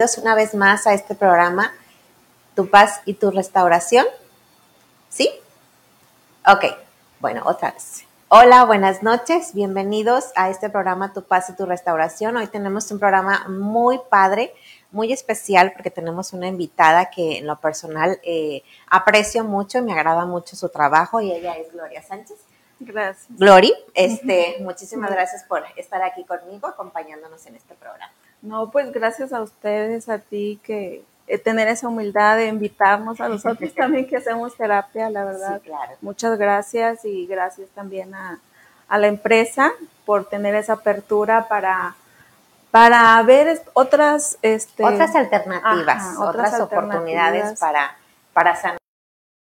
una vez más a este programa, Tu paz y tu restauración. ¿Sí? Ok, bueno, otra vez. Hola, buenas noches, bienvenidos a este programa Tu paz y tu restauración. Hoy tenemos un programa muy padre, muy especial porque tenemos una invitada que en lo personal eh, aprecio mucho y me agrada mucho su trabajo y ella es Gloria Sánchez. Gracias. Glory, este, muchísimas gracias por estar aquí conmigo, acompañándonos en este programa. No, pues gracias a ustedes, a ti, que eh, tener esa humildad de invitarnos a nosotros también que hacemos terapia, la verdad. Sí, claro. Muchas gracias y gracias también a, la empresa por tener esa apertura para, para ver otras... Este, otras alternativas, otras, oportunidades para, para sanar.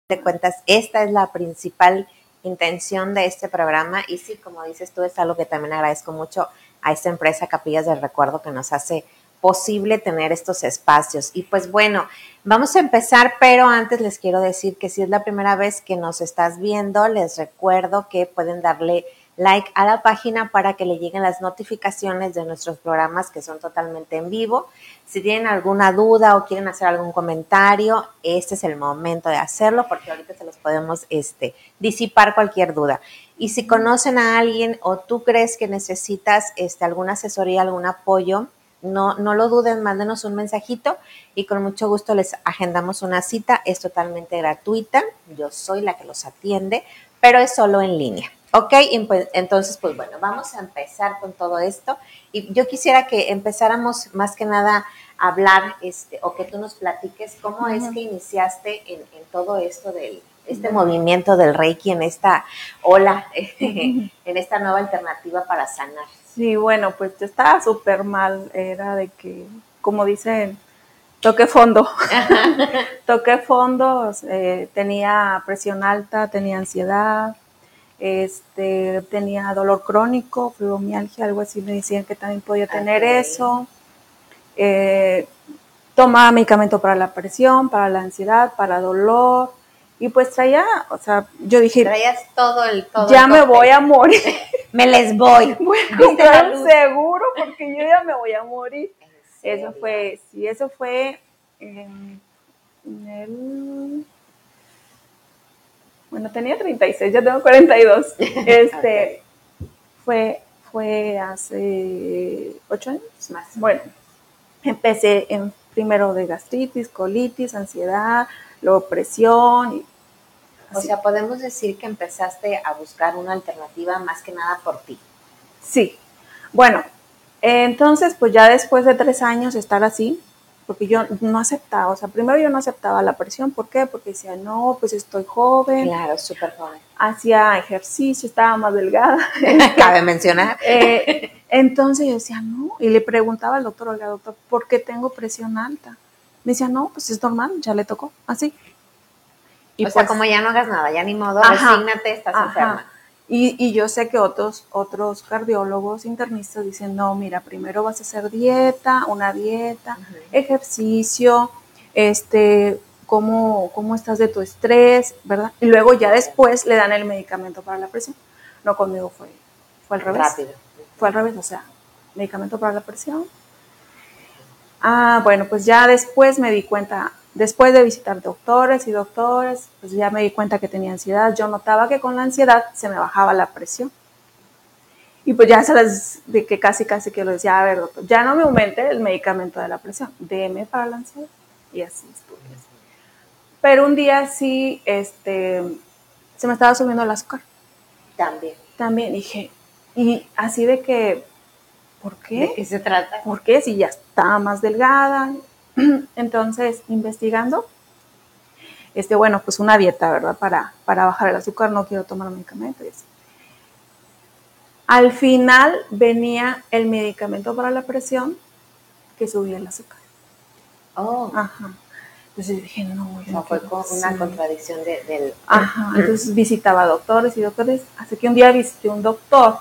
De cuentas, esta es la principal intención de este programa y sí, como dices tú, es algo que también agradezco mucho a esta empresa Capillas del Recuerdo que nos hace posible tener estos espacios. Y pues bueno, vamos a empezar, pero antes les quiero decir que si es la primera vez que nos estás viendo, les recuerdo que pueden darle like a la página para que le lleguen las notificaciones de nuestros programas que son totalmente en vivo. Si tienen alguna duda o quieren hacer algún comentario, este es el momento de hacerlo porque ahorita se los podemos este, disipar cualquier duda. Y si conocen a alguien o tú crees que necesitas este, alguna asesoría, algún apoyo, no, no lo duden, mándenos un mensajito y con mucho gusto les agendamos una cita. Es totalmente gratuita. Yo soy la que los atiende, pero es solo en línea. Ok, pues, entonces, pues bueno, vamos a empezar con todo esto. Y yo quisiera que empezáramos más que nada a hablar, este, o que tú nos platiques cómo es que iniciaste en, en todo esto del, este movimiento del Reiki en esta ola, en esta nueva alternativa para sanar. Sí, bueno, pues yo estaba súper mal, era de que, como dicen, toqué fondo, toqué fondo, eh, tenía presión alta, tenía ansiedad, este, tenía dolor crónico, fibromialgia, algo así, me decían que también podía tener eso. Eh, tomaba medicamento para la presión, para la ansiedad, para dolor, y pues traía, o sea, yo dije. Traías todo el. Todo ya me voy a morir. me les voy. Voy a comprar seguro porque yo ya me voy a morir. Eso fue, sí, eso fue en, el. Bueno, tenía 36, ya tengo 42. Este. Fue, fue hace ocho años más. Bueno, empecé en primero de gastritis, colitis, ansiedad, luego presión y o sea, podemos decir que empezaste a buscar una alternativa más que nada por ti. Sí. Bueno, entonces, pues ya después de tres años estar así, porque yo no aceptaba, o sea, primero yo no aceptaba la presión, ¿por qué? Porque decía, no, pues estoy joven. Claro, súper joven. Hacía ejercicio, estaba más delgada. Cabe mencionar. Eh, entonces yo decía, no, y le preguntaba al doctor, oiga, doctor, ¿por qué tengo presión alta? Me decía, no, pues es normal, ya le tocó, así. Y o sea, pues como ya no hagas nada, ya ni modo, resígnate, estás enferma. Y, y, yo sé que otros, otros cardiólogos internistas dicen, no, mira, primero vas a hacer dieta, una dieta, ejercicio, este, cómo, cómo estás de tu estrés, ¿verdad? Y luego ya después le dan el medicamento para la presión. No, conmigo fue, fue al revés. Rápido. Fue al revés, o sea, medicamento para la presión. Ah, bueno, pues ya después me di cuenta, Después de visitar doctores y doctores, pues ya me di cuenta que tenía ansiedad. Yo notaba que con la ansiedad se me bajaba la presión. Y pues ya sabes de que casi, casi que lo decía, a ver, doctor, ya no me aumente el medicamento de la presión, déme para la ansiedad. Y así estuve. Pero un día sí, este, se me estaba subiendo el azúcar. También. También dije, y así de que, ¿por qué? ¿De qué se trata? ¿Por qué? Si ya estaba más delgada, Entonces, investigando, este, bueno, pues una dieta, ¿verdad? Para, para bajar el azúcar, no quiero tomar medicamentos. Al final venía el medicamento para la presión que subía el azúcar. Oh. Ajá. Entonces dije, no, no fue una contradicción del... Ajá, entonces visitaba doctores y doctores, hasta que un día visité un doctor,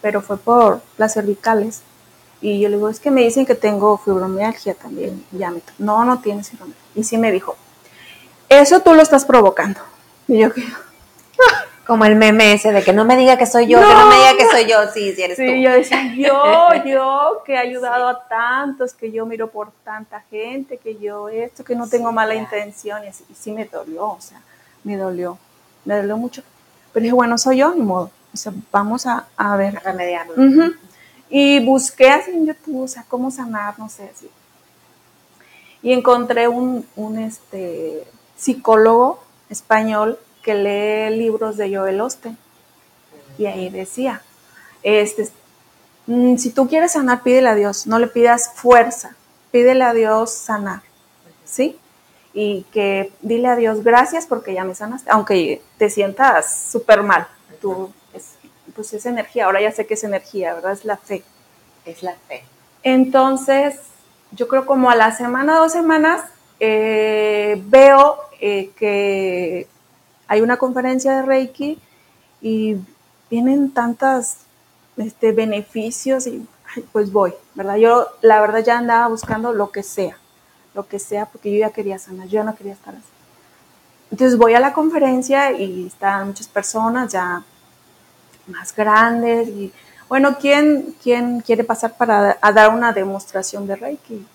pero fue por las cervicales. Y yo le digo, es que me dicen que tengo fibromialgia también. ya me, no, no tienes fibromialgia. Y sí me dijo, eso tú lo estás provocando. Y yo, Como el meme ese de que no me diga que soy yo, que no me diga que soy yo, sí, sí eres tú. Sí, yo decía, yo, yo, que he ayudado a tantos, que yo miro por tanta gente, que yo esto, que no tengo mala intención, y, así, y sí me dolió, o sea, me dolió, me dolió mucho. Pero dije, bueno, soy yo, ni modo, o sea, vamos a, a ver. A remediarlo. Y busqué así en YouTube, o sea, cómo sanar, no sé, así. Y encontré un, un este, psicólogo español que lee libros de Joel Osten. Y ahí decía, este, mm, si tú quieres sanar, pídele a Dios, no le pidas fuerza, pídele a Dios sanar, ¿sí? Y que dile a Dios gracias porque ya me sanaste, aunque te sientas súper mal, tú, pues es energía, ahora ya sé que es energía, ¿verdad? Es la fe. Es la fe. Entonces, yo creo como a la semana, dos semanas, eh, veo eh, que hay una conferencia de Reiki y vienen tantos este, beneficios y pues voy, ¿verdad? Yo la verdad ya andaba buscando lo que sea, lo que sea, porque yo ya quería sanar, yo no quería estar así. Entonces voy a la conferencia y están muchas personas ya más grandes y bueno, ¿quién, quién quiere pasar para dar una demostración de Reiki?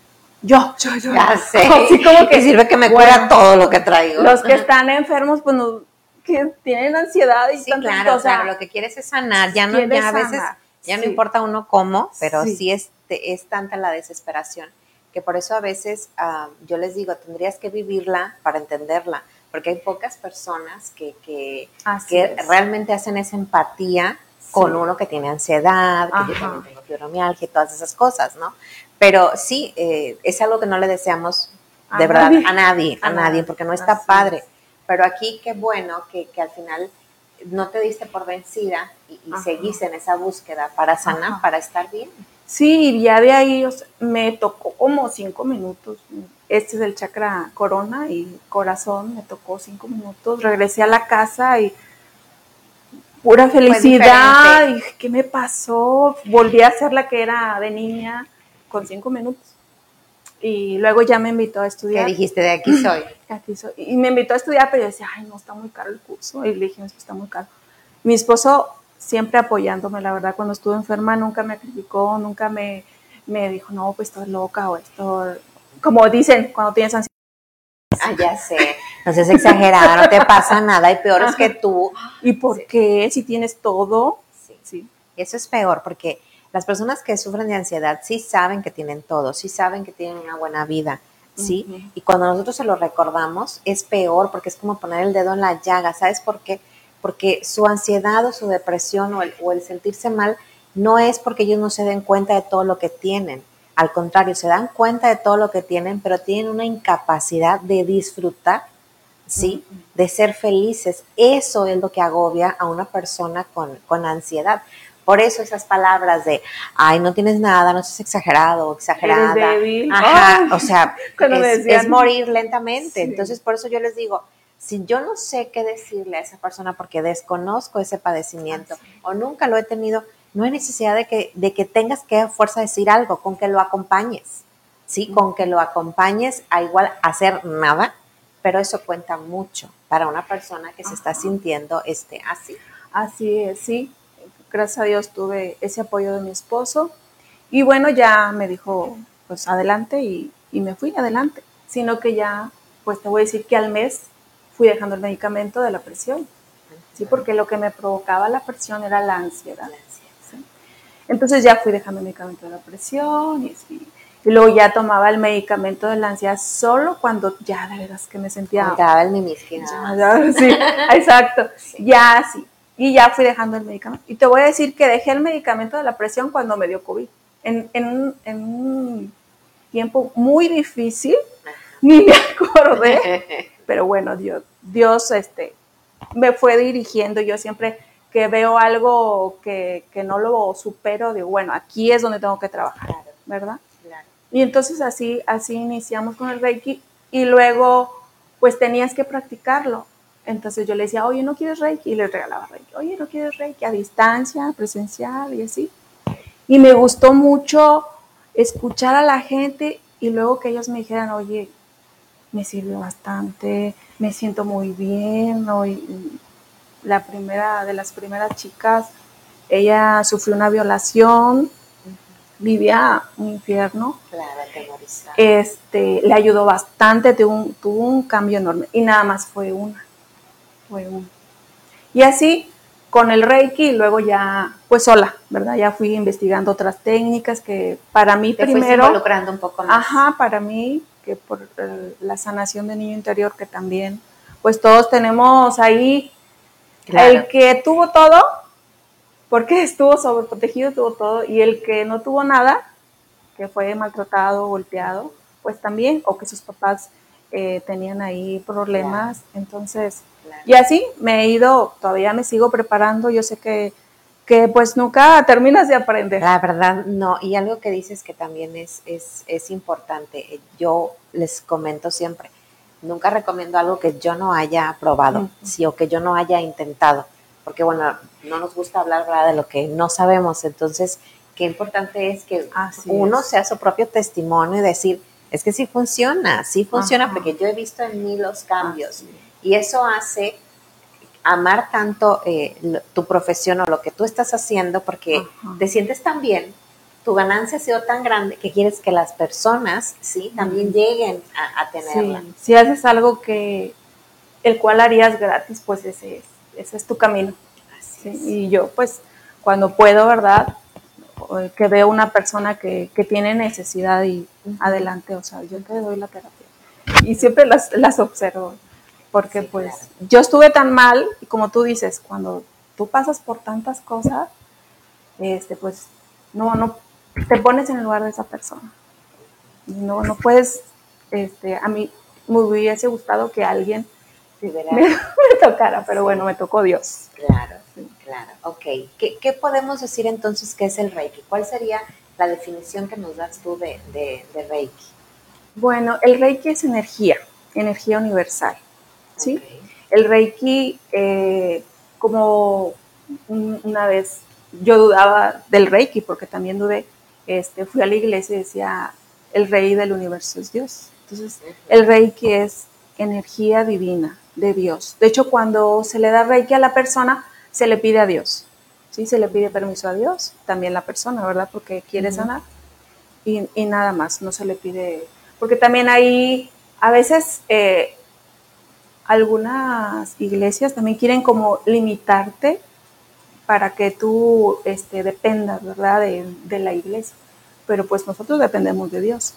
Yo, yo, yo. Ya sé. Así como que sirve que me cura todo lo que traigo. Los que están enfermos, pues no, que tienen ansiedad y sí, claro, o sea, lo que quieres es sanar, ya no, ya a veces, ya no importa uno cómo, pero sí, es, es tanta la desesperación que por eso a veces ah, yo les digo, tendrías que vivirla para entenderla, porque hay pocas personas que, que, que realmente hacen esa empatía con uno que tiene ansiedad, que yo también tengo fibromialgia y todas esas cosas, ¿no? Pero sí, eh, es algo que no le deseamos de verdad a nadie, a, nadie, porque no está padre. Pero aquí qué bueno que, que, al final no te diste por vencida y, seguiste en esa búsqueda para sanar, para estar bien. Sí, ya de ahí me tocó como cinco minutos. Este es el chakra corona y corazón, me tocó cinco minutos. Regresé a la casa y pura felicidad. Y ¿qué me pasó? Volví a ser la que era de niña con cinco minutos. Y luego ya me invitó a estudiar. ¿Qué dijiste? De aquí soy. Aquí soy. Y me invitó a estudiar, pero yo decía, ay, no, está muy caro el curso. Y le dije, no, está muy caro. Mi esposo siempre apoyándome, la verdad, cuando estuve enferma nunca me criticó, nunca me, me dijo, no, pues estás loca o esto, como dicen cuando tienes ansiedad. Ah, ya sé, no seas exagerada, no te pasa nada y peor es que tú. ¿Y por qué? Si tienes todo. Sí. sí. Eso es peor porque las personas que sufren de ansiedad sí saben que tienen todo, sí saben que tienen una buena vida, ¿sí? Y cuando nosotros se lo recordamos es peor porque es como poner el dedo en la llaga, ¿sabes por qué? Porque su ansiedad o su depresión o el, o el sentirse mal no es porque ellos no se den cuenta de todo lo que tienen. Al contrario, se dan cuenta de todo lo que tienen, pero tienen una incapacidad de disfrutar, ¿sí? De ser felices. Eso es lo que agobia a una persona con, con ansiedad. Por eso esas palabras de, ay, no tienes nada, no seas exagerado o exagerada. Ajá, o sea, es, morir lentamente. Entonces, por eso yo les digo, si yo no sé qué decirle a esa persona porque desconozco ese padecimiento o nunca lo he tenido, no hay necesidad de que, de que tengas que a fuerza decir algo, con que lo acompañes, ¿sí? Con que lo acompañes a igual hacer nada, pero eso cuenta mucho para una persona que se está sintiendo este, así. Así es, sí gracias a Dios tuve ese apoyo de mi esposo y bueno, ya me dijo, pues adelante y, me fui adelante, sino que ya, pues te voy a decir que al mes fui dejando el medicamento de la presión, ¿sí? Porque lo que me provocaba la presión era la ansiedad. Entonces ya fui dejando el medicamento de la presión y, y luego ya tomaba el medicamento de la ansiedad solo cuando ya de veras que me sentía... Daba el Sí, exacto. Ya sí. Y ya fui dejando el medicamento. Y te voy a decir que dejé el medicamento de la presión cuando me dio COVID. En, en, en un tiempo muy difícil, ni me acordé. Pero bueno, Dios, Dios este, me fue dirigiendo. Yo siempre que veo algo que, que no lo supero, digo, bueno, aquí es donde tengo que trabajar, ¿verdad? Y entonces así, así iniciamos con el Reiki y luego pues tenías que practicarlo. Entonces yo le decía, oye, ¿no quieres Reiki? Y le regalaba Reiki. Oye, ¿no quieres Reiki? A distancia, presencial y así. Y me gustó mucho escuchar a la gente y luego que ellos me dijeran, oye, me sirvió bastante, me siento muy bien, la primera de las primeras chicas, ella sufrió una violación, vivía un infierno. Claro, este, le ayudó bastante, tuvo un, tuvo un cambio enorme y nada más fue una. Fue una. Y así con el Reiki luego ya, pues sola, ¿verdad? Ya fui investigando otras técnicas que para mí Te primero... involucrando un poco más. Ajá, para mí, que por la sanación de niño interior, que también, pues todos tenemos ahí el que tuvo todo, porque estuvo sobreprotegido, tuvo todo, y el que no tuvo nada, que fue maltratado, golpeado, pues también, o que sus papás eh, tenían ahí problemas, entonces y así me he ido, todavía me sigo preparando, yo sé que, que pues nunca terminas de aprender. La verdad, no, y algo que dices que también es, es, es importante, yo les comento siempre, nunca recomiendo algo que yo no haya probado, sí, o que yo no haya intentado, porque bueno, no nos gusta hablar ¿verdad? de lo que no sabemos, entonces, qué importante es que uno sea su propio testimonio y decir, es que sí funciona, sí funciona, porque yo he visto en mí los cambios. Y eso hace amar tanto eh, tu profesión o lo que tú estás haciendo porque te sientes tan bien, tu ganancia ha sido tan grande que quieres que las personas, sí, también lleguen a, tenerla. Si haces algo que el cual harías gratis, pues ese es, ese es tu camino. Y yo, pues, cuando puedo, ¿verdad? Que veo una persona que, tiene necesidad y adelante, o sea, yo te doy la terapia. Y siempre las, las observo porque pues yo estuve tan mal y como tú dices, cuando tú pasas por tantas cosas, este pues no, no, te pones en el lugar de esa persona. No, no puedes, este, a mí me hubiese gustado que alguien me, tocara, pero bueno, me tocó Dios. Claro, claro, ok. ¿Qué, ¿Qué, podemos decir entonces que es el Reiki? ¿Cuál sería la definición que nos das tú de, de, de Reiki? Bueno, el Reiki es energía, energía universal. ¿Sí? El Reiki, eh, como una vez yo dudaba del Reiki, porque también dudé, este, fui a la iglesia y decía, el rey del universo es Dios. Entonces, el Reiki es energía divina de Dios. De hecho, cuando se le da Reiki a la persona, se le pide a Dios. ¿sí? Se le pide permiso a Dios, también la persona, ¿verdad? Porque quiere sanar. Y, nada más, no se le pide. Porque también ahí, a veces, eh, algunas iglesias también quieren como limitarte para que tú este, dependas, ¿verdad?, de, la iglesia. Pero pues nosotros dependemos de Dios.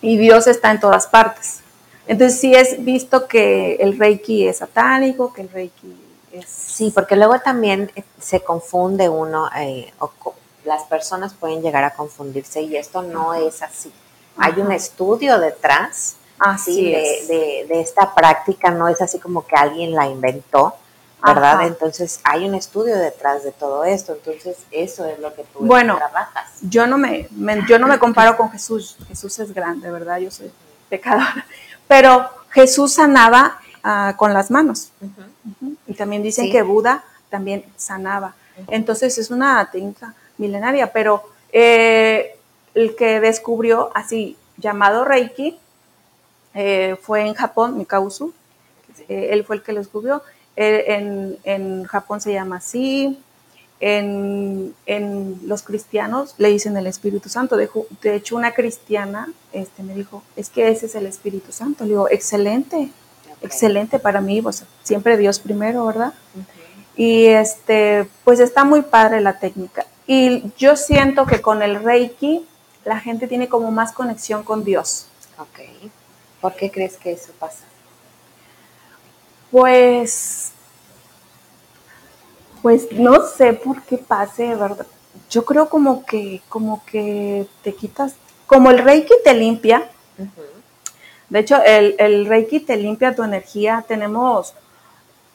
Y Dios está en todas partes. Entonces sí es visto que el Reiki es satánico, que el Reiki es... Sí, porque luego también eh, se confunde uno, eh, o las personas pueden llegar a confundirse y esto no es así. Hay un estudio detrás así de, de, esta práctica, no es así como que alguien la inventó, ¿verdad? Entonces hay un estudio detrás de todo esto, entonces eso es lo que tú bueno, trabajas. Yo no me, yo no me comparo con Jesús, Jesús es grande, ¿verdad? Yo soy pecadora, pero Jesús sanaba ah, con las manos. Y también dicen que Buda también sanaba. Entonces es una técnica milenaria, pero eh, el que descubrió así llamado Reiki eh, fue en Japón, Mikausu, eh, él fue el que lo descubrió. en, en, Japón se llama así, en, en, los cristianos le dicen el Espíritu Santo. De, de, hecho, una cristiana este, me dijo, es que ese es el Espíritu Santo. Le digo, excelente, excelente para mí, pues, siempre Dios primero, ¿verdad? Y este, pues está muy padre la técnica. Y yo siento que con el Reiki la gente tiene como más conexión con Dios. Okay. ¿Por qué crees que eso pasa? Pues, pues no sé por qué pase, ¿verdad? Yo creo como que, como que te quitas, como el Reiki te limpia. De hecho, el, Reiki te limpia tu energía. Tenemos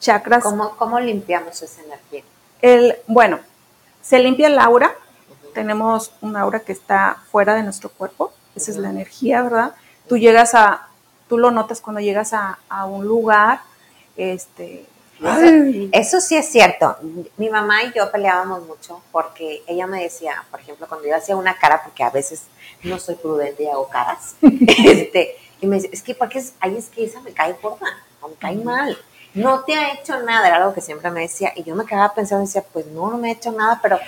chakras. ¿Cómo, cómo limpiamos esa energía? El, bueno, se limpia el aura. Tenemos un aura que está fuera de nuestro cuerpo. Esa es la energía, ¿verdad? Tú llegas a, tú lo notas cuando llegas a, un lugar, este... Eso, sí es cierto. Mi mamá y yo peleábamos mucho porque ella me decía, por ejemplo, cuando yo hacía una cara, porque a veces no soy prudente y hago caras, este, y me dice, es que porque ahí es que esa me cae gorda, o me cae mal. no te ha hecho nada, era algo que siempre me decía, y yo me quedaba pensando, decía, pues no, no me ha hecho nada, pero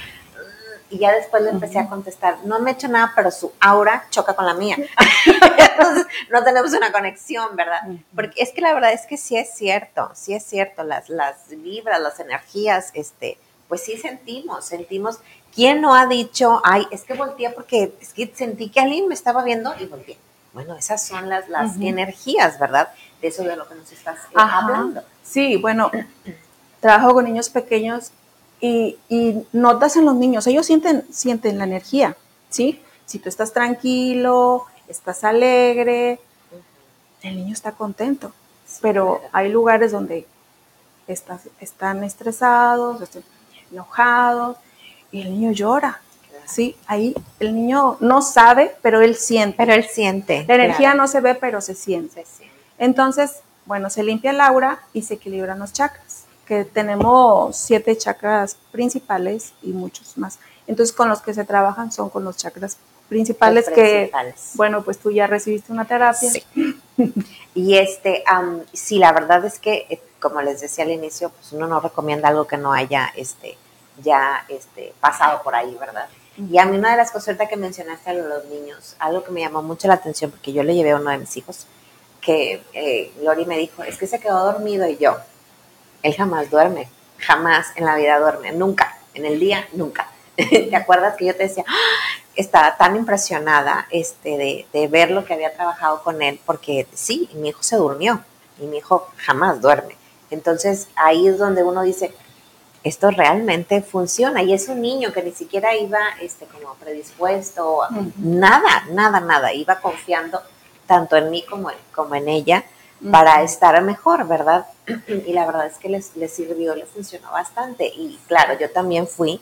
y ya después le empecé a contestar, no me he hecho nada, pero su aura choca con la mía. Entonces, no tenemos una conexión, ¿verdad? Porque es que la verdad es que sí es cierto, sí es cierto, las, las vibras, las energías, este, pues sí sentimos, sentimos. ¿Quién no ha dicho, ay, es que volteé porque es que sentí que alguien me estaba viendo y volteé? Bueno, esas son las, las energías, ¿verdad? De eso de lo que nos estás eh, hablando. Sí, bueno, trabajo con niños pequeños y, y, notas en los niños, ellos sienten, sienten la energía, ¿sí? Si tú estás tranquilo, estás alegre, el niño está contento, pero hay lugares donde están estresados, están enojados y el niño llora. Sí, ahí el niño no sabe, pero él siente. Pero él siente. La energía no se ve, pero se siente. se siente. Entonces, bueno, se limpia el aura y se equilibran los chakras que tenemos siete chakras principales y muchos más. Entonces, con los que se trabajan son con los chakras principales, que, bueno, pues tú ya recibiste una terapia. Sí. y este, sí, la verdad es que, eh, como les decía al inicio, pues uno no recomienda algo que no haya, este, ya, este, pasado por ahí, ¿verdad? Y a mí una de las cosas que mencionaste a los niños, algo que me llamó mucho la atención, porque yo le llevé a uno de mis hijos, que eh, Lori me dijo, es que se quedó dormido y yo, él jamás duerme, jamás en la vida duerme, nunca, en el día, nunca. ¿Te acuerdas que yo te decía, ¡Ah! estaba tan impresionada este, de, ver lo que había trabajado con él, porque sí, mi hijo se durmió y mi hijo jamás duerme. Entonces ahí es donde uno dice, esto realmente funciona y es un niño que ni siquiera iba este, como predispuesto, nada, nada, nada, iba confiando tanto en mí como, como en ella para estar mejor, ¿verdad? Y la verdad es que les, les sirvió, les funcionó bastante. Y claro, yo también fui,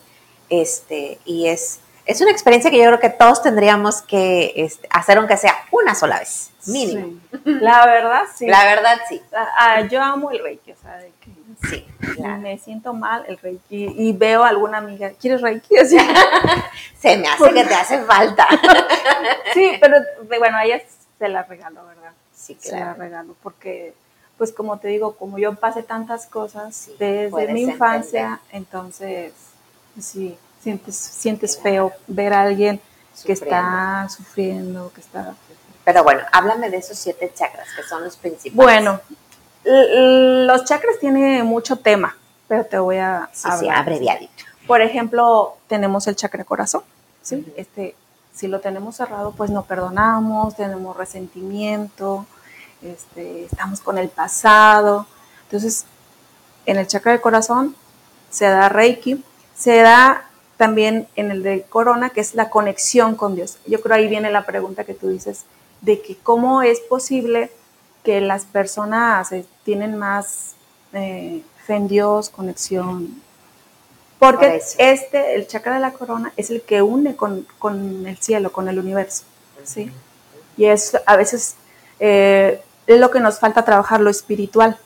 este, y es, es una experiencia que yo creo que todos tendríamos que este, hacer aunque sea una sola vez, mínimo. La verdad, sí. La verdad, sí. Ah, ah, yo amo el reiki, o sea, de que sí, me siento mal el reiki y veo a alguna amiga, ¿quieres reiki? Se me hace que te hace falta. sí, pero bueno, a ella se la regalo, ¿verdad? Sí, claro. regalo, porque pues como te digo, como yo pasé tantas cosas desde mi infancia, entonces sí, sientes, sientes feo ver a alguien que está sufriendo, que está... Pero bueno, háblame de esos siete chakras, que son los principales. Bueno, los chakras tienen mucho tema, pero te voy a sí, hablar. abreviadito. Por ejemplo, tenemos el chakra corazón, ¿sí? Este, si lo tenemos cerrado, pues no perdonamos, tenemos resentimiento, este, estamos con el pasado. Entonces, en el chakra del corazón se da Reiki, se da también en el de corona, que es la conexión con Dios. Yo creo ahí viene la pregunta que tú dices, de que cómo es posible que las personas eh, tienen más eh, fe en Dios, conexión. Porque este, el chakra de la corona, es el que une con, el cielo, con el universo. ¿sí? Y es a veces eh, lo que nos falta trabajar, lo espiritual.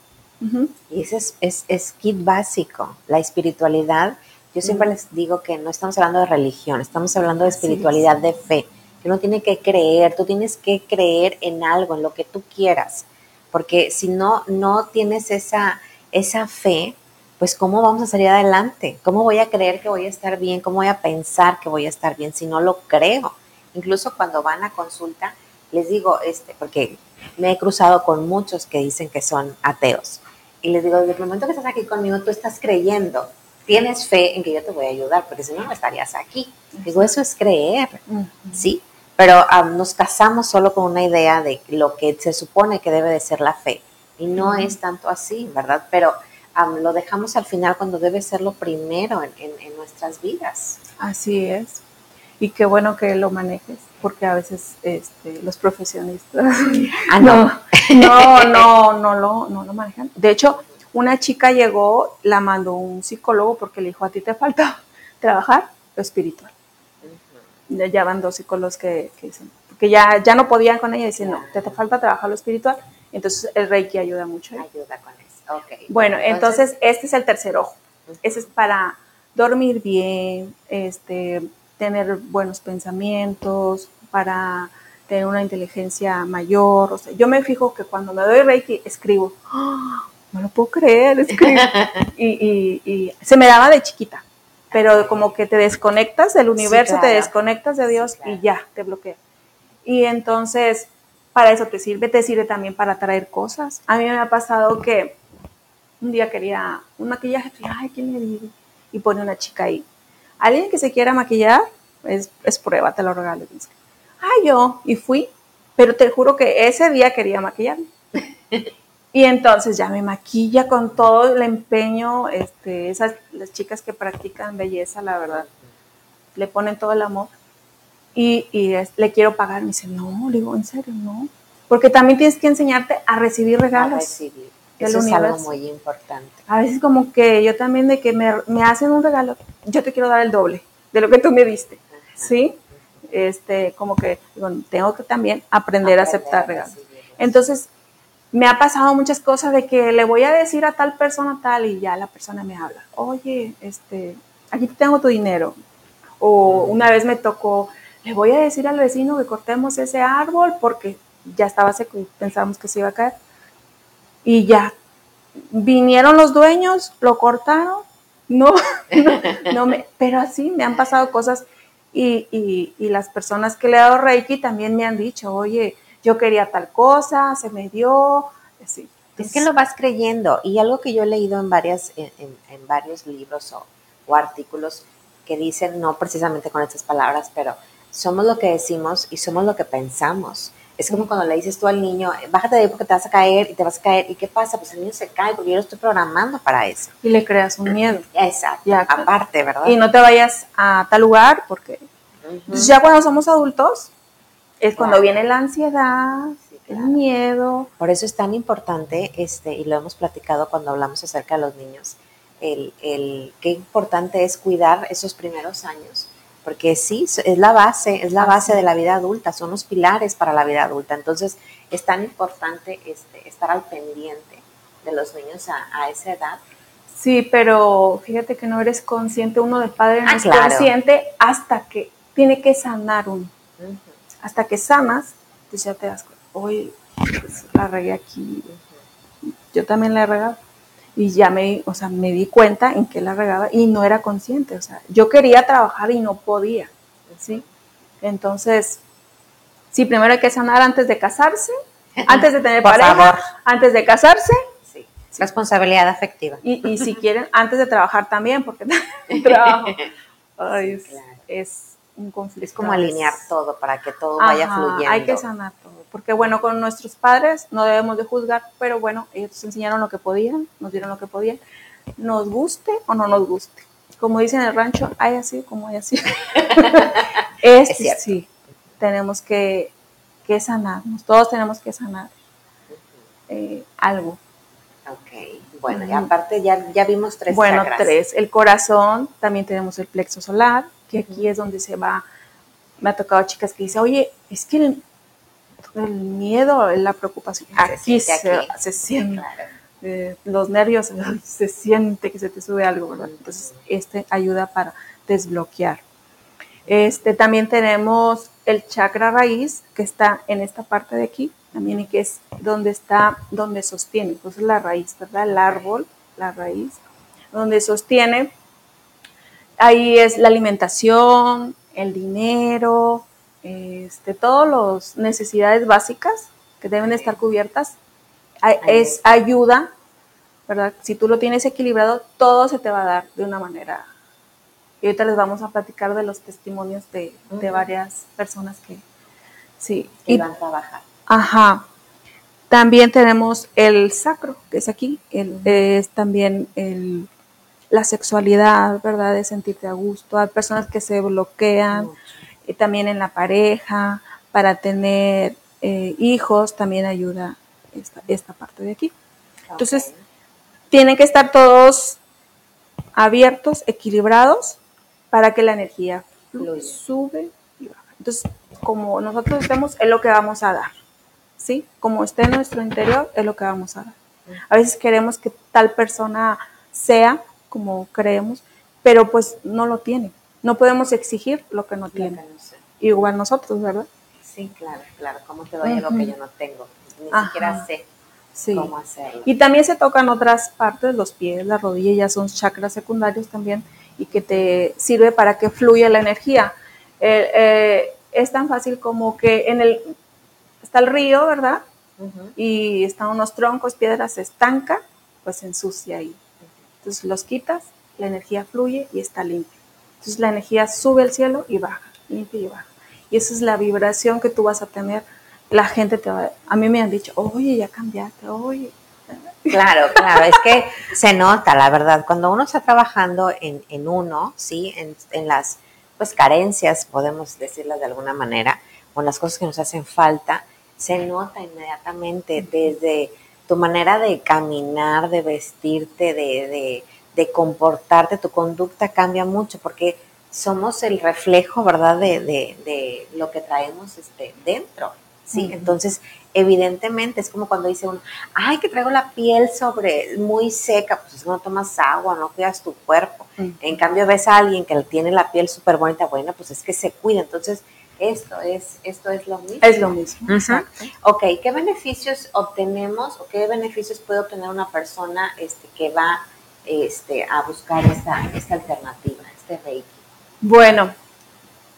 Y ese es, es, es, kit básico, la espiritualidad. Yo siempre les digo que no estamos hablando de religión, estamos hablando de espiritualidad, de fe, que uno tiene que creer, tú tienes que creer en algo, en lo que tú quieras, porque si no, no tienes esa, esa fe, pues cómo vamos a salir adelante, cómo voy a creer que voy a estar bien, cómo voy a pensar que voy a estar bien si no lo creo. Incluso cuando van a consulta, les digo, este, porque me he cruzado con muchos que dicen que son ateos. Y les digo, desde el momento que estás aquí conmigo, tú estás creyendo, tienes fe en que yo te voy a ayudar, porque si no, no estarías aquí. Digo, eso es creer, ¿sí? Pero nos casamos solo con una idea de lo que se supone que debe de ser la fe. Y no es tanto así, ¿verdad? Pero lo dejamos al final cuando debe ser lo primero en nuestras vidas. Así es y qué bueno que lo manejes, porque a veces este, los profesionistas ah, no. no, no, no, lo, no lo manejan. De hecho, una chica llegó, la mandó un psicólogo porque le dijo, a ti te falta trabajar lo espiritual. Ya van dos psicólogos que, dicen, que ya, ya no podían con ella, dicen, no, te, te falta trabajar lo espiritual. Entonces el Reiki ayuda mucho. Ayuda con eso. Okay. Bueno, entonces, este es el tercer ojo. Ese es para dormir bien, este, tener buenos pensamientos, para tener una inteligencia mayor. O sea, yo me fijo que cuando me doy Reiki escribo, ¡Ah! no lo puedo creer, es que... y, y, se me daba de chiquita, pero como que te desconectas del universo, te desconectas de Dios y ya, te bloquea. Y entonces, para eso te sirve, te sirve también para traer cosas. A mí me ha pasado que un día quería un maquillaje, y, ay, ¿quién me dice? Y pone una chica ahí. Alguien que se quiera maquillar, es, es prueba, te lo regalo. Ay, yo, y fui, pero te juro que ese día quería maquillarme. Y entonces ya me maquilla con todo el empeño, este, esas, las chicas que practican belleza, la verdad, le ponen todo el amor. Y, y le quiero pagar, me dice, no, le digo, en serio, no. Porque también tienes que enseñarte a recibir regalos. A recibir. Eso es algo muy importante. A veces como que yo también de que me, me, hacen un regalo, yo te quiero dar el doble de lo que tú me diste, ¿sí? Este, como que tengo que también aprender, a aceptar regalos. Entonces, me ha pasado muchas cosas de que le voy a decir a tal persona tal y ya la persona me habla, oye, este, aquí tengo tu dinero. O una vez me tocó, le voy a decir al vecino que cortemos ese árbol porque ya estaba seco y pensábamos que se iba a caer. Y ya, vinieron los dueños, lo cortaron, no, no, me, pero así me han pasado cosas y, y, las personas que le he dado Reiki también me han dicho, oye, yo quería tal cosa, se me dio. Es que lo vas creyendo y algo que yo he leído en, varias, en, varios libros o, artículos que dicen, no precisamente con estas palabras, pero somos lo que decimos y somos lo que pensamos. Es como cuando le dices tú al niño, bájate de ahí porque te vas a caer y te vas a caer. ¿Y qué pasa? Pues el niño se cae porque yo lo estoy programando para eso. Y le creas un miedo. Exacto. Ya, aparte, ¿verdad? Y no te vayas a tal lugar porque pues ya cuando somos adultos, es cuando viene la ansiedad, el miedo. Por eso es tan importante, este, y lo hemos platicado cuando hablamos acerca de los niños, el, el qué importante es cuidar esos primeros años, porque sí, es la base, es la base de la vida adulta, son los pilares para la vida adulta. Entonces, es tan importante este, estar al pendiente de los niños a, esa edad. Sí, pero fíjate que no eres consciente, uno de padre no ah, es consciente hasta que tiene que sanar uno hasta que sanas, pues ya te das cuenta, hoy pues, la regué aquí, yo también la he regado. Y ya me, o sea, me di cuenta en que la regaba y no era consciente. O sea, yo quería trabajar y no podía. ¿sí? Entonces, sí, primero hay que sanar antes de casarse, antes de tener pareja, antes de casarse. Sí. Responsabilidad afectiva. Y, y si quieren, antes de trabajar también, porque trabajo es, es un conflicto. Es como alinear todo para que todo vaya fluyendo. Hay que sanar todo. Porque bueno, con nuestros padres no debemos de juzgar, pero bueno, ellos enseñaron lo que podían, nos dieron lo que podían, nos guste o no nos guste. Como dicen en el rancho, hay así como hay así. este, sí, tenemos que, que sanarnos, todos tenemos que sanar eh, algo. Ok, bueno, y aparte ya, ya vimos tres Bueno, tres. El corazón, también tenemos el plexo solar, que aquí es donde se va, me ha tocado chicas que dicen, oye, es que el, miedo, la preocupación, aquí se, se, siente, eh, los nervios, se siente que se te sube algo, ¿verdad? Entonces, este ayuda para desbloquear. Este, también tenemos el chakra raíz, que está en esta parte de aquí, también y que es donde está, donde sostiene, pues es la raíz, ¿verdad? El árbol, la raíz, donde sostiene ahí es la alimentación, el dinero, este, todas las necesidades básicas que deben estar cubiertas. Es ayuda, ¿verdad? Si tú lo tienes equilibrado, todo se te va a dar de una manera. Y ahorita les vamos a platicar de los testimonios de, varias personas que sí. y, van a trabajar. Ajá. También tenemos el sacro, que es aquí, es también el la sexualidad, ¿verdad? De sentirte a gusto. Hay personas que se bloquean y también en la pareja, para tener eh, hijos, también ayuda esta, parte de aquí. Entonces, tienen que estar todos abiertos, equilibrados, para que la energía sube y baja. Entonces, como nosotros estemos, es lo que vamos a dar. ¿Sí? Como esté en nuestro interior, es lo que vamos a dar. A veces queremos que tal persona sea, como creemos, pero pues no lo tiene. No podemos exigir lo que no tiene. Igual nosotros, ¿verdad? Sí, claro, claro. ¿Cómo te doy lo que yo no tengo? Ni siquiera sé. cómo hacerlo. Y también se tocan otras partes, los pies, la rodilla, ya son chakras secundarios también, y que te sirve para que fluya la energía. Eh, eh, es tan fácil como que en el, está el río, ¿verdad? Y están unos troncos, piedras, se estanca, pues se ensucia ahí. Entonces los quitas, la energía fluye y está limpia. Entonces la energía sube al cielo y baja, limpia y baja. Y esa es la vibración que tú vas a tener. La gente te va, a mí me han dicho, oye, ya cambiaste, oye. Claro, claro, es que se nota, la verdad, cuando uno está trabajando en, en uno, ¿sí? En, en, las pues carencias, podemos decirlas de alguna manera, o en las cosas que nos hacen falta, se nota inmediatamente desde tu manera de caminar, de vestirte, de, de, comportarte, tu conducta cambia mucho porque somos el reflejo, ¿verdad?, de, de lo que traemos este, dentro. Sí, entonces evidentemente es como cuando dice uno, ay, que traigo la piel sobre muy seca, pues es que no tomas agua, no cuidas tu cuerpo. En cambio ves a alguien que tiene la piel súper bonita, bueno, pues es que se cuida. Entonces esto es, esto es lo mismo. Es lo mismo. Exacto. Ok, ¿qué beneficios obtenemos o qué beneficios puede obtener una persona este, que va este, a buscar esta, esta alternativa, este Reiki? Bueno,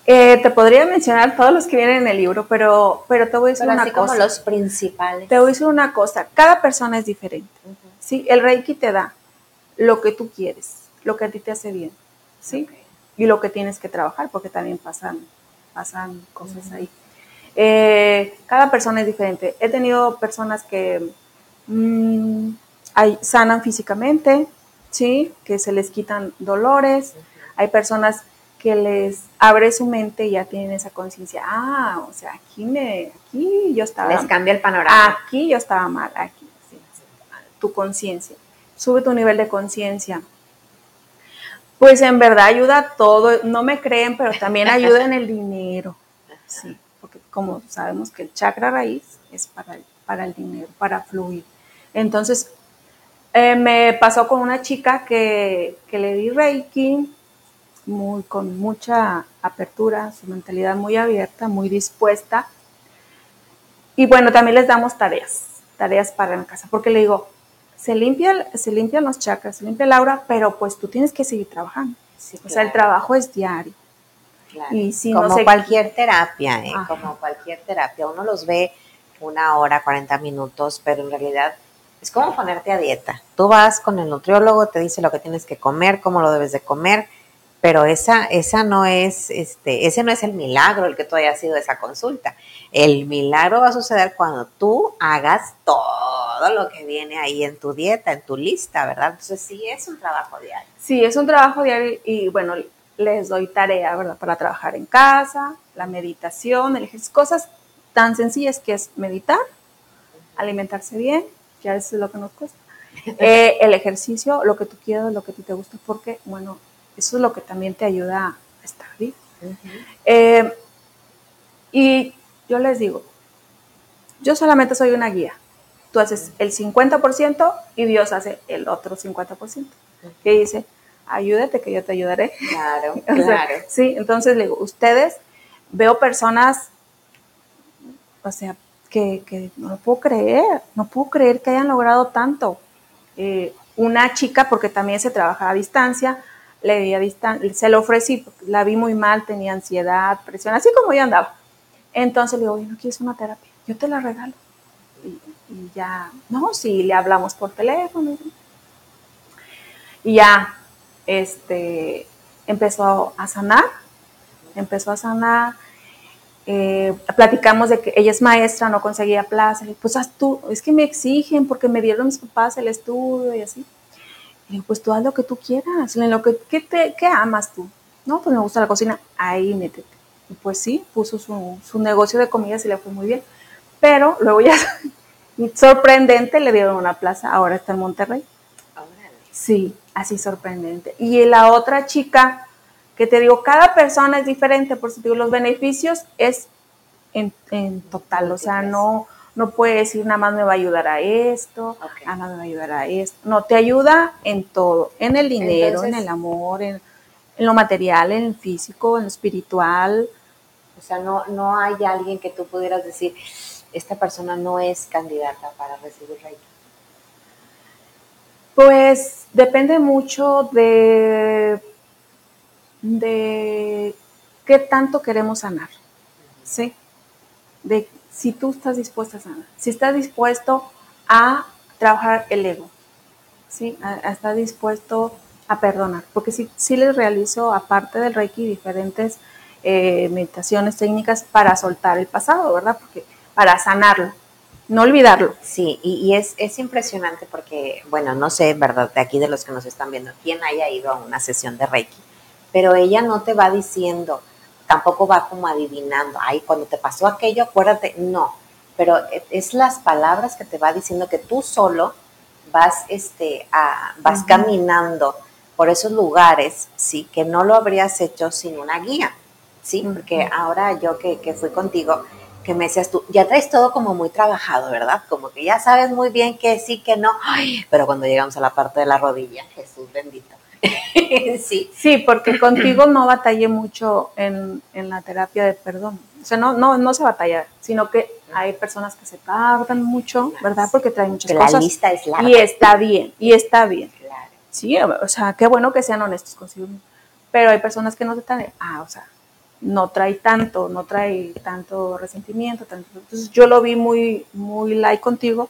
eh, te podría mencionar todos los que vienen en el libro, pero, pero te voy a decir una cosa. Como los principales. Te voy a decir una cosa. Cada persona es diferente. ¿sí? El Reiki te da lo que tú quieres, lo que a ti te hace bien. ¿sí? Y lo que tienes que trabajar, porque también pasan pasan cosas ahí. Eh, cada persona es diferente. He tenido personas que mm, sanan físicamente, ¿sí? que se les quitan dolores. Hay personas que les abre su mente y ya tienen esa conciencia. Ah, o sea, aquí, me, aquí yo estaba... Les cambia el panorama. Aquí yo estaba mal, aquí. Tu conciencia. Sube tu nivel de conciencia. Pues en verdad ayuda todo, no me creen, pero también ayuda en el dinero. Sí, porque como sabemos que el chakra raíz es para, para el dinero, para fluir. Entonces, eh, me pasó con una chica que, que le di Reiki, muy, con mucha apertura, su mentalidad muy abierta, muy dispuesta. Y bueno, también les damos tareas, tareas para la casa, porque le digo, se, limpia, se limpian los chakras, se limpia el aura, pero pues tú tienes que seguir trabajando. O sea, el trabajo es diario. Y si como cualquier terapia, ¿eh? como cualquier terapia, uno los ve una hora, 40 minutos, pero en realidad es como ponerte a dieta. Tú vas con el nutriólogo, te dice lo que tienes que comer, cómo lo debes de comer, pero esa, esa no es, este, ese no es el milagro el que tú hayas sido esa consulta. El milagro va a suceder cuando tú hagas todo lo que viene ahí en tu dieta, en tu lista, ¿verdad? Entonces sí es un trabajo diario. Sí, es un trabajo diario y bueno, les doy tarea, ¿verdad? Para trabajar en casa, la meditación, el ejercicio, cosas tan sencillas que es meditar, alimentarse bien, ya eso es lo que nos cuesta. Eh, el ejercicio, lo que tú quieras, lo que a ti te gusta, porque, bueno, eso es lo que también te ayuda a estar bien. Eh, y yo les digo, yo solamente soy una guía. Tú haces el 50% y Dios hace el otro 50%. Que dice, ayúdate que yo te ayudaré. Claro, claro. sí, entonces le digo, ustedes, veo personas, o sea, que, no lo puedo creer, no puedo creer que hayan logrado tanto. Eh, una chica, porque también se trabaja a distancia, le di a distancia, se lo ofrecí, la vi muy mal, tenía ansiedad, presión, así como yo andaba. Entonces le digo, oye, ¿no quieres una terapia? Yo te la regalo. Y, ya, no, sí, le hablamos por teléfono. Y ya, este, empezó a sanar, empezó a sanar. Eh, platicamos de que ella es maestra, no conseguía plaza. Pues haz tú, es que me exigen porque me dieron mis papás el estudio y así pues tú haz lo que tú quieras, en lo que ¿qué, te, qué amas tú. No, pues me gusta la cocina, ahí métete. Y pues sí, puso su, su negocio de comidas y le fue muy bien. Pero luego ya, sorprendente, le dieron una plaza, ahora está en Monterrey. Sí, así sorprendente. Y la otra chica, que te digo, cada persona es diferente, por eso te digo, los beneficios es en, en total, o sea, no, no puede decir nada más me va a ayudar a esto, nada más me va a ayudar a esto. No, te ayuda en todo, en el dinero, en el amor, en, lo material, en el físico, en lo espiritual. O sea, no, no hay alguien que tú pudieras decir, esta persona no es candidata para recibir Reiki? Pues depende mucho de, de qué tanto queremos sanar, ¿sí? De si tú estás dispuesta a sanar, si estás dispuesto a trabajar el ego, ¿sí? A, estar dispuesto a perdonar, porque si sí les realizo, aparte del Reiki, diferentes eh, meditaciones técnicas para soltar el pasado, ¿verdad? Porque para sanarlo no olvidarlo. Sí, y, es, es, impresionante porque, bueno, no sé, ¿verdad? De aquí de los que nos están viendo, quién haya ido a una sesión de Reiki, pero ella no te va diciendo, tampoco va como adivinando, ay, cuando te pasó aquello, acuérdate, no, pero es las palabras que te va diciendo que tú solo vas, este, a, vas caminando por esos lugares, sí, que no lo habrías hecho sin una guía, sí, porque ahora yo que, que fui contigo, que me decías tú, ya traes todo como muy trabajado, ¿verdad? Como que ya sabes muy bien que sí, que no. Ay, pero cuando llegamos a la parte de la rodilla, Jesús bendito. sí. Sí, porque contigo no batallé mucho en, la terapia de perdón. O sea, no, no, no se batalla, sino que hay personas que se tardan mucho, ¿verdad? Porque traen muchas cosas. La lista es larga. Y está bien, y está bien. Claro. Sí, o sea, qué bueno que sean honestos consigo Pero hay personas que no se están, ah, o sea, no trae tanto, no trae tanto resentimiento. Entonces yo lo vi muy, muy light contigo,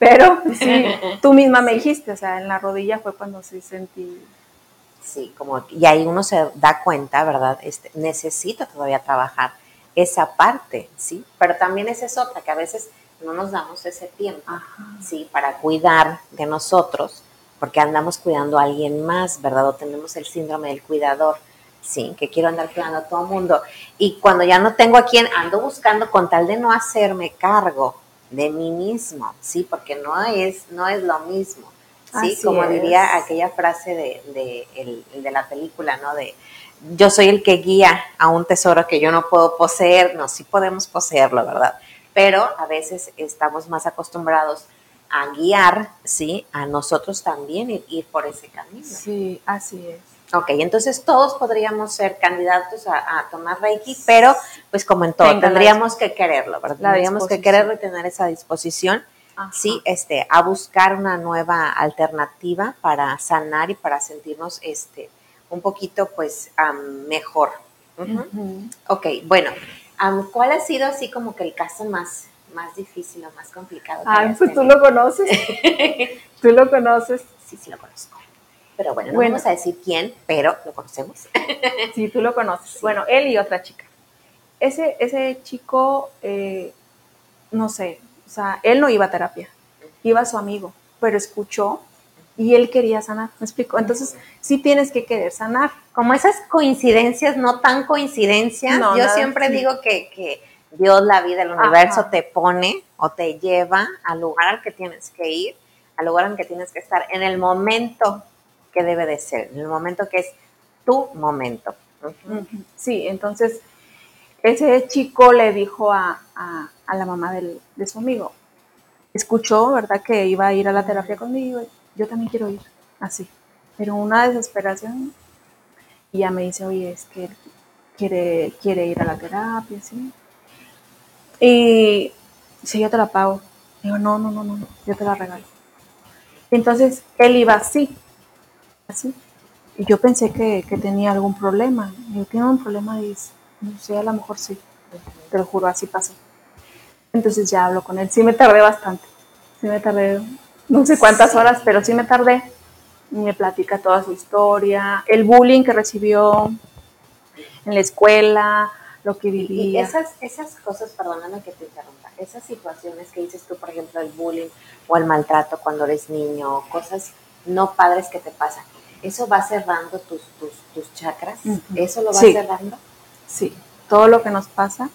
pero sí, tú misma me dijiste, o sea, en la rodilla fue cuando sí sentí. Sí, como, y ahí uno se da cuenta, ¿verdad? Este, necesito todavía trabajar esa parte, ¿sí? Pero también esa es otra, que a veces no nos damos ese tiempo, ¿sí? Para cuidar de nosotros, porque andamos cuidando a alguien más, ¿verdad? O tenemos el síndrome del cuidador sí, que quiero andar cuidando a todo el mundo. Y cuando ya no tengo a quien, ando buscando con tal de no hacerme cargo de mí mismo, sí, porque no es, no es lo mismo. Sí, como diría aquella frase de, de la película, ¿no? De yo soy el que guía a un tesoro que yo no puedo poseer, no, sí podemos poseerlo, ¿verdad? Pero a veces estamos más acostumbrados a guiar, ¿sí? A nosotros también ir, ir por ese camino. Sí, así es. Ok, entonces todos podríamos ser candidatos a, tomar Reiki, pero pues como en todo, tendríamos que quererlo, ¿verdad? Tendríamos que quererlo y tener esa disposición, sí, este, a buscar una nueva alternativa para sanar y para sentirnos, este, un poquito, pues, mejor. Ok, bueno, ¿cuál ha sido así como que el caso más, más difícil o más complicado? Ah, pues tú lo conoces. tú lo conoces. Sí, sí lo conozco pero bueno, no vamos a decir quién, pero lo conocemos. sí, tú lo conoces. Bueno, él y otra chica. Ese, ese chico, eh, no sé, o sea, él no iba a terapia, iba a su amigo, pero escuchó y él quería sanar, ¿me explico? Entonces, sí tienes que querer sanar. Como esas coincidencias, no tan coincidencias, yo siempre digo que, Dios, la vida, el universo te pone o te lleva al lugar al que tienes que ir, al lugar en que tienes que estar, en el momento que debe de ser, en el momento que es tu momento. Sí, entonces ese chico le dijo a, la mamá de su amigo, escuchó, ¿verdad? Que iba a ir a la terapia conmigo, yo también quiero ir, así. Pero una desesperación, y ya me dice, oye, es que quiere, quiere ir a la terapia, ¿sí? Y si yo te la pago. Digo, no, no, no, no, yo te la regalo. Entonces él iba así, y yo pensé que, tenía algún problema. Yo tiene un problema y no sé, a lo mejor sí. Te lo juro, así pasó. Entonces ya hablo con él. Sí me tardé bastante. Sí me tardé no sé cuántas horas, pero sí me tardé. Y me platica toda su historia, el bullying que recibió en la escuela, lo que vivía. Y esas, esas cosas, perdóname que te interrumpa, esas situaciones que dices tú, por ejemplo, el bullying o el maltrato cuando eres niño, cosas no padres que te pasan eso va cerrando tus, tus, tus chakras, eso lo va cerrando. Sí, todo lo que nos pasa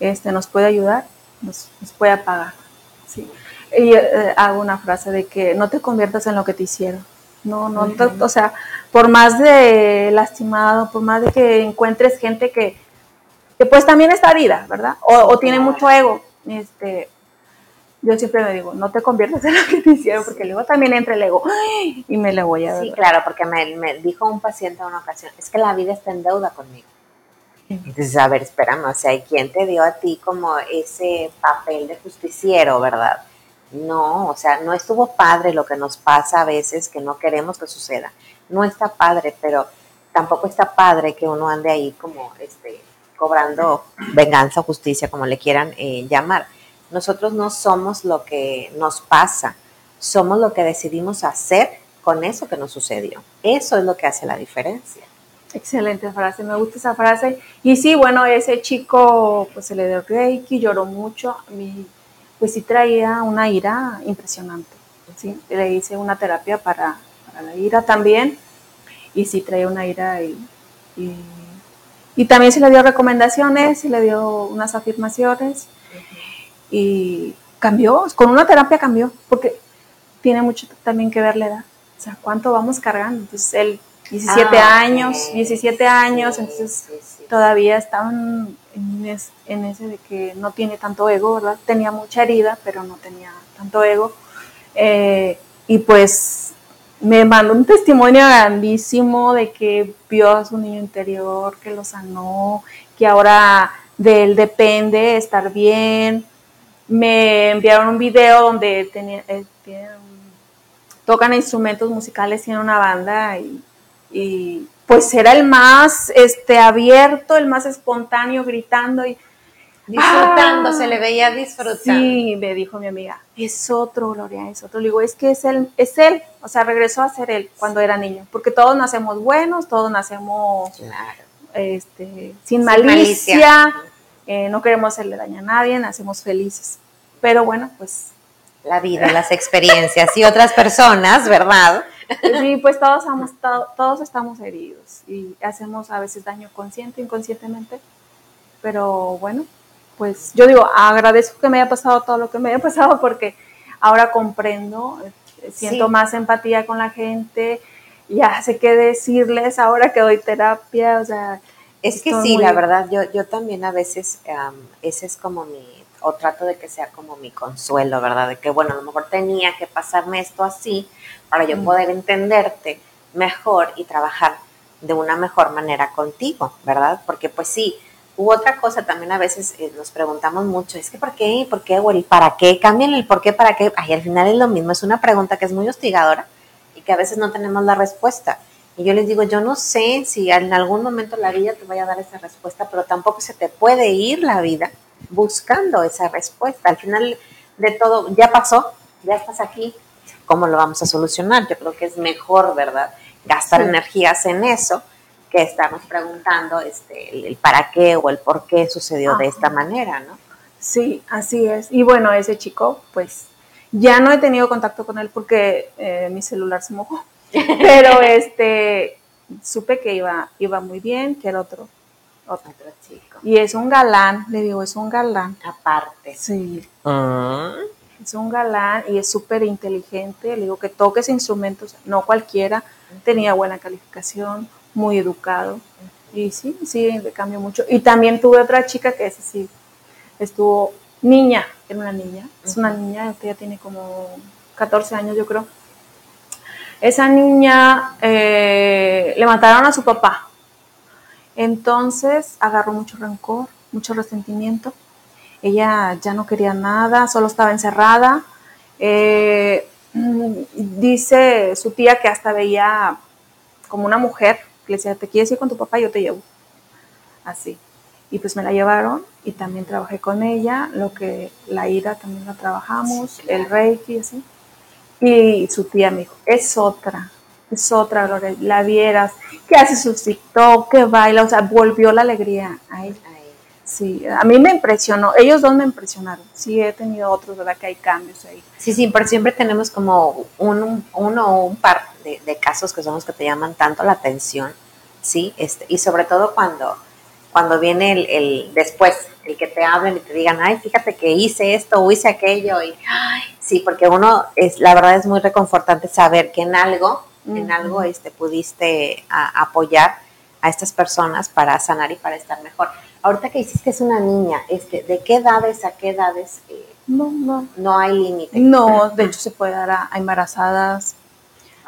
este, nos puede ayudar, nos, puede apagar. Sí. Y eh, hago una frase de que no te conviertas en lo que te hicieron. No, no, o sea, por más de lastimado, por más de que encuentres gente que, que pues también está vida, ¿verdad? O, o tiene mucho ego, este, yo siempre me digo, no te conviertas en lo que te hicieron, porque luego también entra el ego y me le voy a Sí, claro, porque me, dijo un paciente en una ocasión, es que la vida está en deuda conmigo. Entonces, a ver, espérame, o sea, ¿quién te dio a ti como ese papel de justiciero, verdad? No, o sea, no estuvo padre lo que nos pasa a veces que no queremos que suceda. No está padre, pero tampoco está padre que uno ande ahí como este cobrando venganza o justicia, como le quieran eh, llamar. Nosotros no somos lo que nos pasa, somos lo que decidimos hacer con eso que nos sucedió. Eso es lo que hace la diferencia. Excelente frase, me gusta esa frase. Y sí, bueno, ese chico pues se le dio reiki, lloró mucho, pues sí traía una ira impresionante. ¿sí? Le hice una terapia para, la ira también y sí traía una ira y, y, también se le dio recomendaciones, se le dio unas afirmaciones y cambió, con una terapia cambió, porque tiene mucho también que ver la edad. O sea, cuánto vamos cargando. Entonces él 17 ah, años, 17 años, entonces todavía estaban en, ese de que no tiene tanto ego, ¿verdad? Tenía mucha herida, pero no tenía tanto ego. Eh, y pues me mandó un testimonio grandísimo de que vio a su niño interior, que lo sanó, que ahora de él depende estar bien. Me enviaron un video donde tenía, eh, tocan instrumentos musicales, tiene una banda y y pues era el más este, abierto, el más espontáneo, gritando y disfrutando, se le veía disfrutando. Sí, me dijo mi amiga, es otro, Gloria, es otro. Le digo, es que es él, es él, o sea, regresó a ser él cuando era niño, porque todos nacemos buenos, todos nacemos este, sin, malicia, eh, no queremos hacerle daño a nadie, nacemos felices. Pero bueno, pues... La vida, las experiencias y otras personas, ¿verdad? Sí, pues todos, estamos, todos estamos heridos y hacemos a veces daño consciente, inconscientemente, pero bueno, pues yo digo, agradezco que me haya pasado todo lo que me haya pasado porque ahora comprendo, eh, siento más empatía con la gente, ya sé qué decirles ahora que doy terapia, o sea... Es que sí, la verdad, yo, yo también a veces, ese es como mi, o trato de que sea como mi consuelo, ¿verdad? De que, bueno, a lo mejor tenía que pasarme esto así, para yo poder entenderte mejor y trabajar de una mejor manera contigo, ¿verdad? Porque pues sí, hubo otra cosa también a veces eh, nos preguntamos mucho, es que ¿por qué? ¿Por qué? O el ¿para qué? Cambian el ¿por qué? ¿Para qué? Ay, al final es lo mismo, es una pregunta que es muy hostigadora y que a veces no tenemos la respuesta. Y yo les digo, yo no sé si en algún momento la vida te vaya a dar esa respuesta, pero tampoco se te puede ir la vida buscando esa respuesta. Al final de todo, ya pasó, ya estás aquí, cómo lo vamos a solucionar. Yo creo que es mejor, ¿verdad? Gastar energías en eso que estarnos preguntando este, el, para qué o el por qué sucedió de esta manera, ¿no? Sí, así es. Y bueno, ese chico, pues ya no he tenido contacto con él porque eh, mi celular se mojó, pero este, supe que iba, iba muy bien, que era otro, otro, chico. Y es un galán, le digo, es un galán. Aparte. Sí. Ah es un galán y es súper inteligente, le digo que toques instrumentos, no cualquiera, tenía buena calificación, muy educado. Y sí, sí, le cambió mucho. Y también tuve otra chica que es así, estuvo niña, era una niña, es una niña, ya tiene como 14 años yo creo. Esa niña eh, le mataron a su papá. Entonces agarró mucho rencor, mucho resentimiento ella ya no quería nada, solo estaba encerrada. Eh, dice su tía que hasta veía como una mujer que le decía, te quieres ir con tu papá, yo te llevo. Así. Y pues me la llevaron y también trabajé con ella, lo que la ira también la trabajamos, el reiki, así. Y su tía me dijo, es otra, es otra, Gloria, la vieras, que hace su TikTok, que baila, o sea, volvió la alegría a ella. Sí, a mí me impresionó, ellos dos me impresionaron, sí he tenido otros, ¿verdad? Que hay cambios ahí. Sí, sí, pero siempre tenemos como un, uno o un par de, casos que son los que te llaman tanto la atención, ¿sí? Este, y sobre todo cuando, cuando viene el, después, el que te hablen y te digan, ay, fíjate que hice esto o hice aquello, y ay, sí, porque uno, es la verdad es muy reconfortante saber que en algo, en algo este, pudiste apoyar a estas personas para sanar y para estar mejor. Ahorita que dices que es una niña, este, ¿de qué edades a qué edades? Eh, no, no. No hay límite. No, de hecho se puede dar a, embarazadas,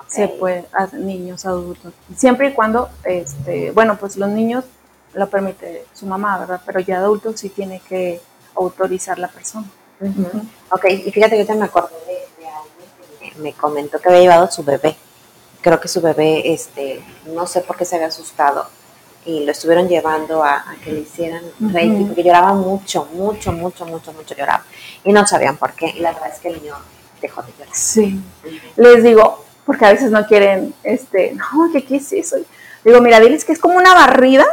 se puede a niños, adultos. Siempre y cuando, este, bueno, pues los niños lo permite su mamá, ¿verdad? Pero ya adulto sí tiene que autorizar la persona. Ok, y fíjate, yo también me acordé de, alguien que me, comentó que había llevado a su bebé. Creo que su bebé, este, no sé por qué se había asustado y lo estuvieron llevando a, que le hicieran reiki, porque lloraba mucho, mucho, mucho, mucho, mucho lloraba. Y no sabían por qué. Y la verdad es que el niño dejó de llorar. Sí. Les digo, porque a veces no quieren, este, no, ¿qué, qué es eso? Digo, mira, diles que es como una barrida,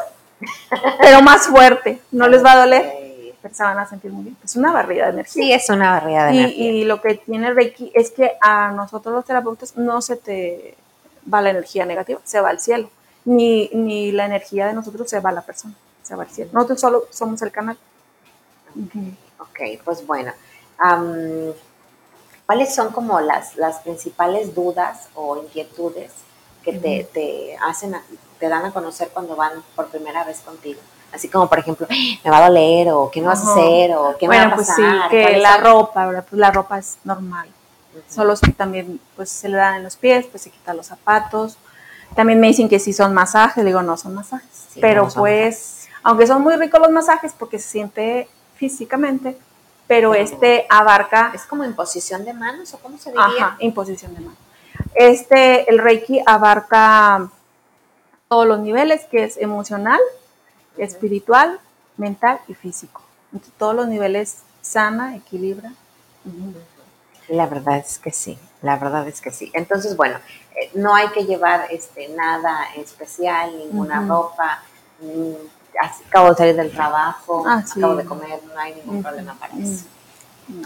pero más fuerte, no les va a doler. Se van a sentir muy bien. Es una barrida de energía. Sí, es una barrida de y, energía. Y lo que tiene Reiki es que a nosotros los terapeutas no se te va la energía negativa, se va al cielo. Ni, ni la energía de nosotros se va a la persona, se va al cielo. Nosotros solo somos el canal. Ok, pues bueno. ¿Cuáles son como las, las principales dudas o inquietudes que te, te, hacen, te dan a conocer cuando van por primera vez contigo? Así como, por ejemplo, me va a doler, o qué me vas a hacer, o qué me va a pasar. Pues sí, que la ropa, ¿verdad? Pues la ropa es normal. Solo que también, pues se le dan en los pies, pues se quitan los zapatos. También me dicen que sí son masajes, digo, no son masajes. pero pues, aunque son muy ricos los masajes porque se siente físicamente, pero este abarca... ¿Es como imposición de manos o cómo se diría? Ajá, imposición de manos. Este, el Reiki abarca todos los niveles, que es emocional, espiritual, mental y físico. Entonces, todos los niveles sana, equilibra. La verdad es que sí, la verdad es que sí. Entonces, bueno, eh, no hay que llevar este, nada especial, ninguna ropa, así, acabo de salir del trabajo, ah, acabo de comer, no hay ningún problema para eso.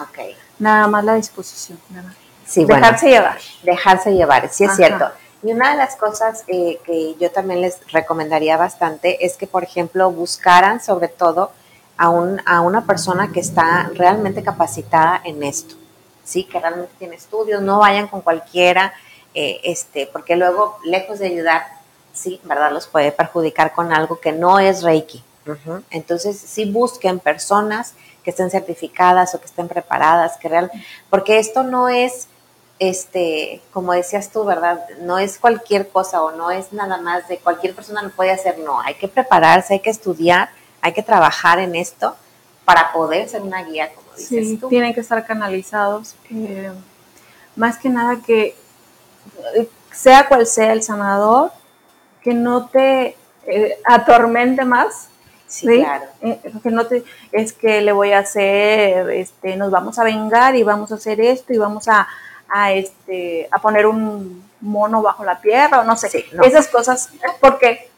Okay. Nada más la disposición. Nada. Sí, dejarse llevar. Dejarse llevar, sí es cierto. Y una de las cosas eh, que yo también les recomendaría bastante es que, por ejemplo, buscaran sobre todo a, un, a una persona que está realmente capacitada en esto, ¿sí? que realmente tiene estudios, no vayan con cualquiera, eh, este, porque luego, lejos de ayudar, sí, ¿verdad? Los puede perjudicar con algo que no es Reiki. Entonces, sí busquen personas que estén certificadas o que estén preparadas, que real, porque esto no es este, como decías tú, ¿verdad? No es cualquier cosa o no es nada más de cualquier persona lo puede hacer, no, hay que prepararse, hay que estudiar, hay que trabajar en esto para poder ser una guía, como dices sí, tú. tienen que estar canalizados. Eh, más que nada que eh, sea cual sea el sanador, que no te eh, atormente más. Sí, claro. que no te, es que le voy a hacer, este, nos vamos a vengar y vamos a hacer esto y vamos a, a, este, a poner un mono bajo la tierra o no sé, esas cosas, porque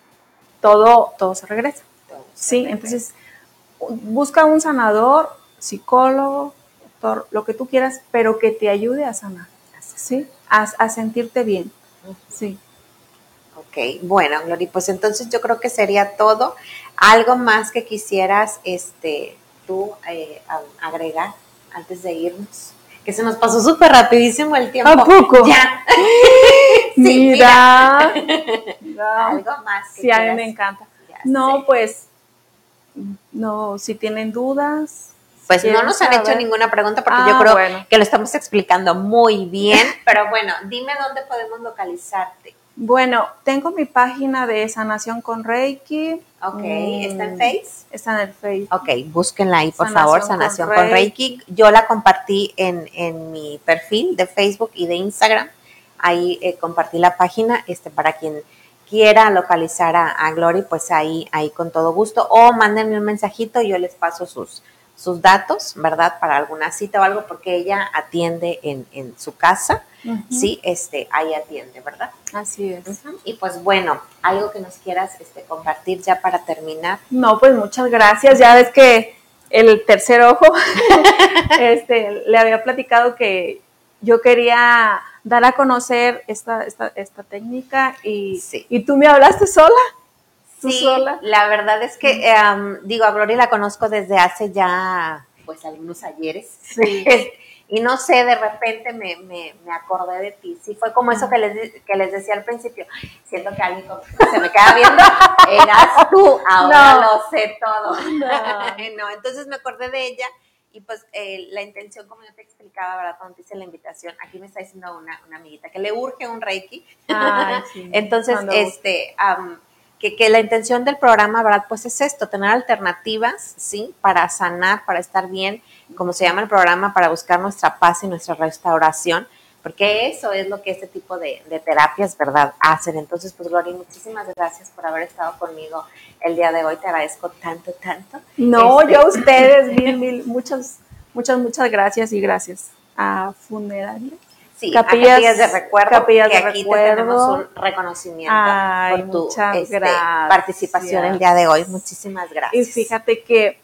todo, todo se regresa. sí, entonces busca un sanador, psicólogo, doctor, lo que tú quieras, pero que te ayude a sanar, ¿sí? A, sentirte bien, sí. Ok, bueno, Glory, pues entonces yo creo que sería todo. ¿Algo más que quisieras este, tú eh, agregar antes de irnos? Que se nos pasó súper rapidísimo el tiempo. ¿A poco? Ya. mira. Algo más. sí, a mí me encanta. No, pues, no, si tienen dudas. Pues no nos han hecho ninguna pregunta porque yo ah, creo que lo estamos explicando muy bien. Pero bueno, dime dónde podemos localizarte. Bueno, tengo mi página de sanación con Reiki. Ok, ¿está en mm, Face? Está en el Face. Ok, búsquenla ahí, por favor, Sanación con, Reiki. Yo la compartí en, en, mi perfil de Facebook y de Instagram. Ahí eh, compartí la página este, para quien quiera localizar a, a, Glory, pues ahí, ahí con todo gusto. O mándenme un mensajito yo les paso sus, sus datos, ¿verdad? Para alguna cita o algo, porque ella atiende en, en su casa sí, este, ahí atiende, ¿verdad? Así es. Y pues bueno, algo que nos quieras este, compartir ya para terminar. No, pues muchas gracias. Ya ves que el tercer ojo, este, le había platicado que yo quería dar a conocer esta, esta, esta técnica y, y tú me hablaste sola. Sí, sola? la verdad es que, em, digo, a Gloria la conozco desde hace ya, pues, algunos ayeres. Sí. y no sé, de repente me, me, me, acordé de ti. Sí, fue como eso que les, que les decía al principio. Siento que alguien se me queda viendo, eras tú, ahora lo sé todo. No. entonces me acordé de ella y pues eh, la intención, como yo te explicaba, ¿verdad? Cuando te hice la invitación, aquí me está diciendo una, una amiguita que le urge un Reiki. sí, entonces, este, que, que, la intención del programa, ¿verdad? Pues es esto, tener alternativas, ¿sí? Para sanar, para estar bien, como se llama el programa, para buscar nuestra paz y nuestra restauración, porque eso es lo que este tipo de, terapias, ¿verdad?, hacen. Entonces, pues, Gloria, muchísimas gracias por haber estado conmigo el día de hoy. Te agradezco tanto, tanto. No, este, yo a ustedes, mil, mil, muchas, muchas, muchas gracias y gracias a Funeraria. Sí, capillas, de recuerdo, capillas que de aquí recuerdo. tenemos un reconocimiento por tu este, participación el día de hoy. Muchísimas gracias. Y fíjate que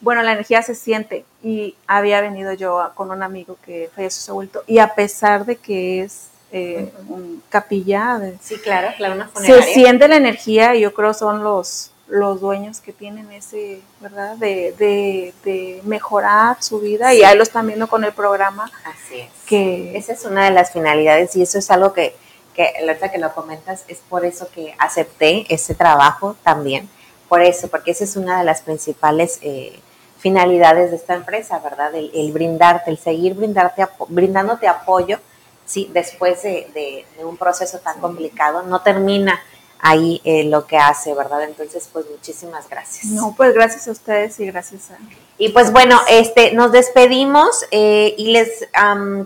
bueno, la energía se siente y había venido yo con un amigo que falleció su abuelo y a pesar de que es eh, un capilla, sí, claro, claro, una se siente la energía y yo creo son los los dueños que tienen ese, ¿verdad? De, de, de mejorar su vida y ahí lo están viendo con el programa. Así es. Que esa es una de las finalidades y eso es algo que, que la que lo comentas, es por eso que acepté ese trabajo también, por eso, porque esa es una de las principales eh, finalidades de esta empresa, ¿verdad? El, brindarte, el seguir brindarte, brindándote apoyo, sí, después de, un proceso tan complicado, no termina ahí eh, lo que hace, ¿verdad? Entonces, pues muchísimas gracias. No, pues gracias a ustedes y gracias a... Y pues bueno, este, nos despedimos eh, y les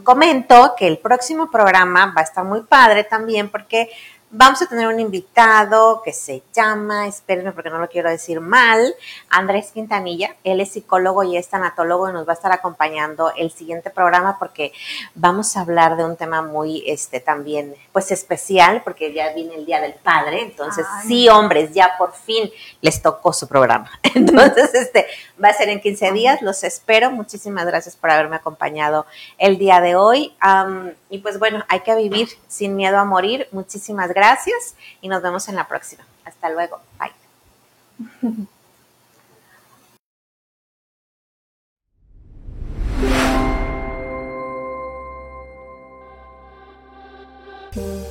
comento que el próximo programa va a estar muy padre también porque Vamos a tener un invitado que se llama, espérenme porque no lo quiero decir mal, Andrés Quintanilla. Él es psicólogo y es tanatólogo y nos va a estar acompañando el siguiente programa porque vamos a hablar de un tema muy, este, también, pues especial porque ya viene el Día del Padre. Entonces, sí, hombres, ya por fin les tocó su programa. Entonces, este, va a ser en 15 días. Los espero. Muchísimas gracias por haberme acompañado el día de hoy. y pues bueno, hay que vivir sin miedo a morir. Muchísimas gracias gracias y nos vemos en la próxima. Hasta luego. Bye.